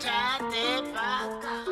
chate pa' acá.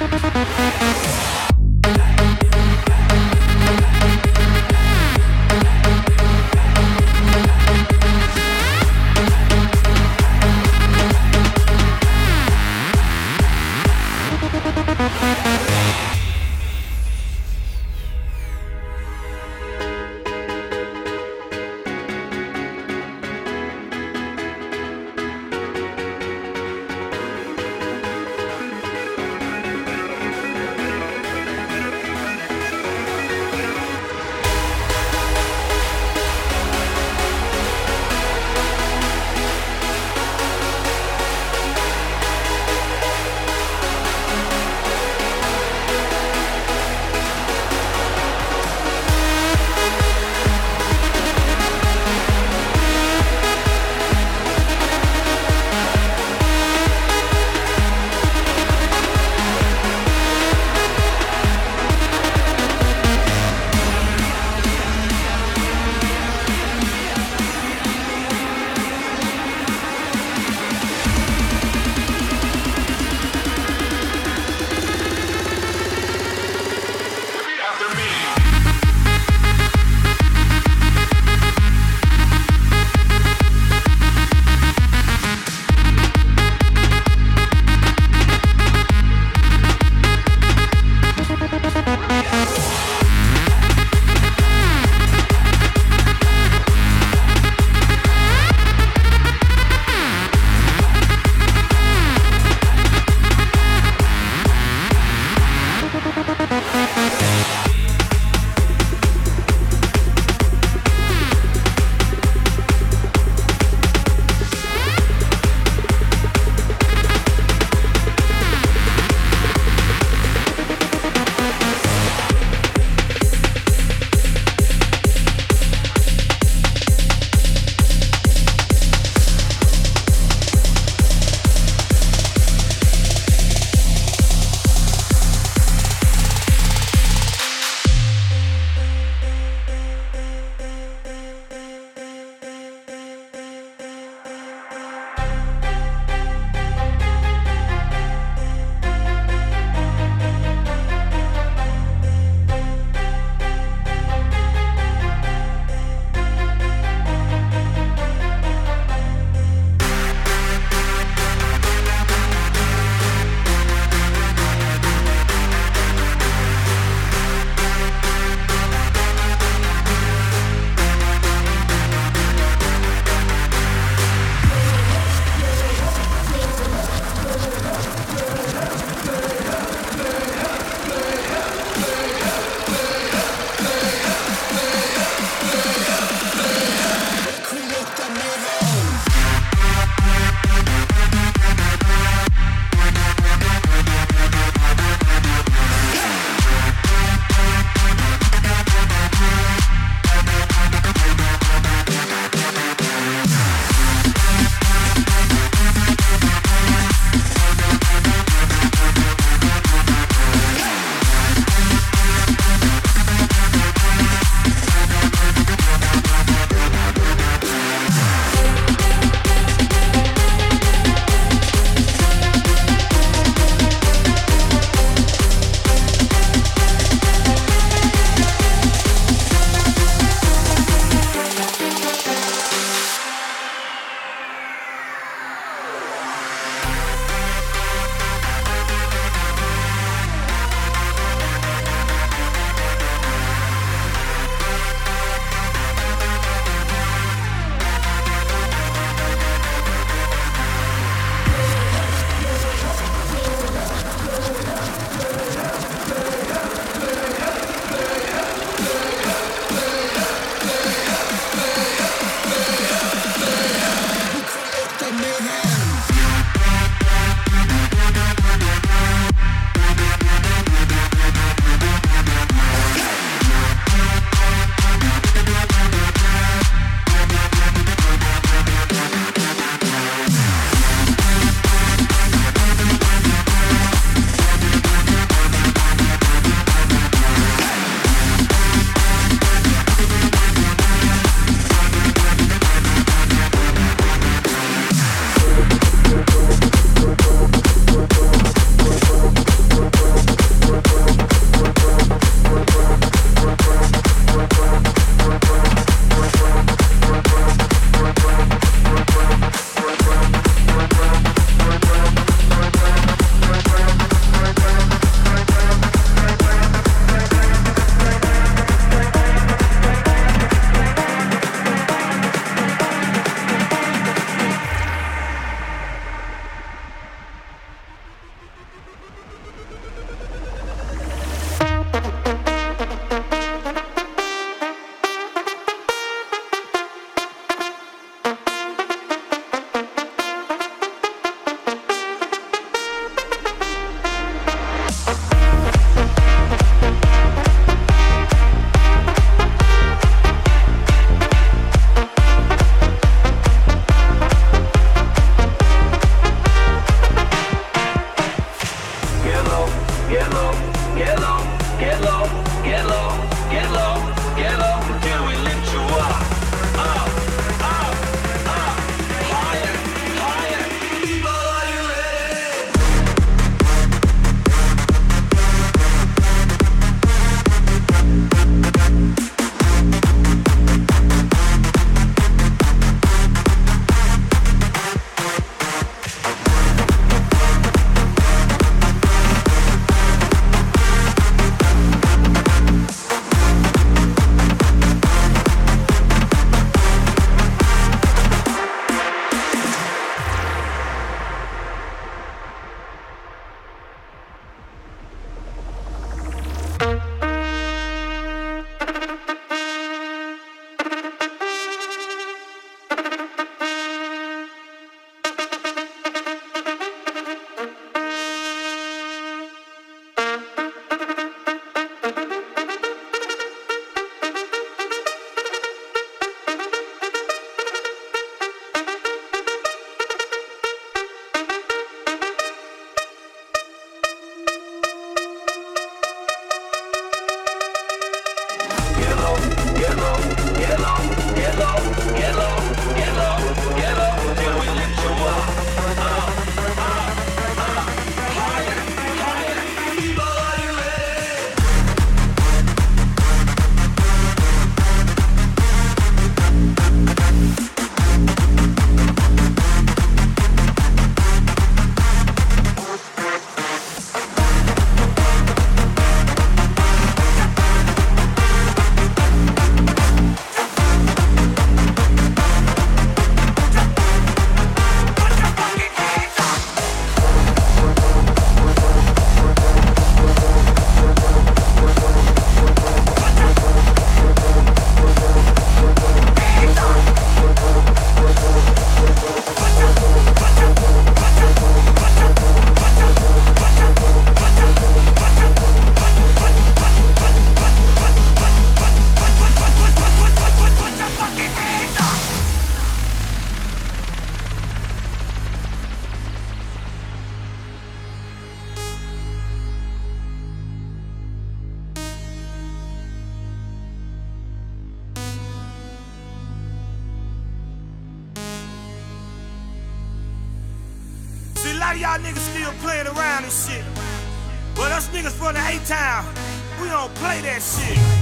Bye. Lot of y'all niggas still playing around and shit. But us niggas from the A-Town, we don't play that shit.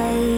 Out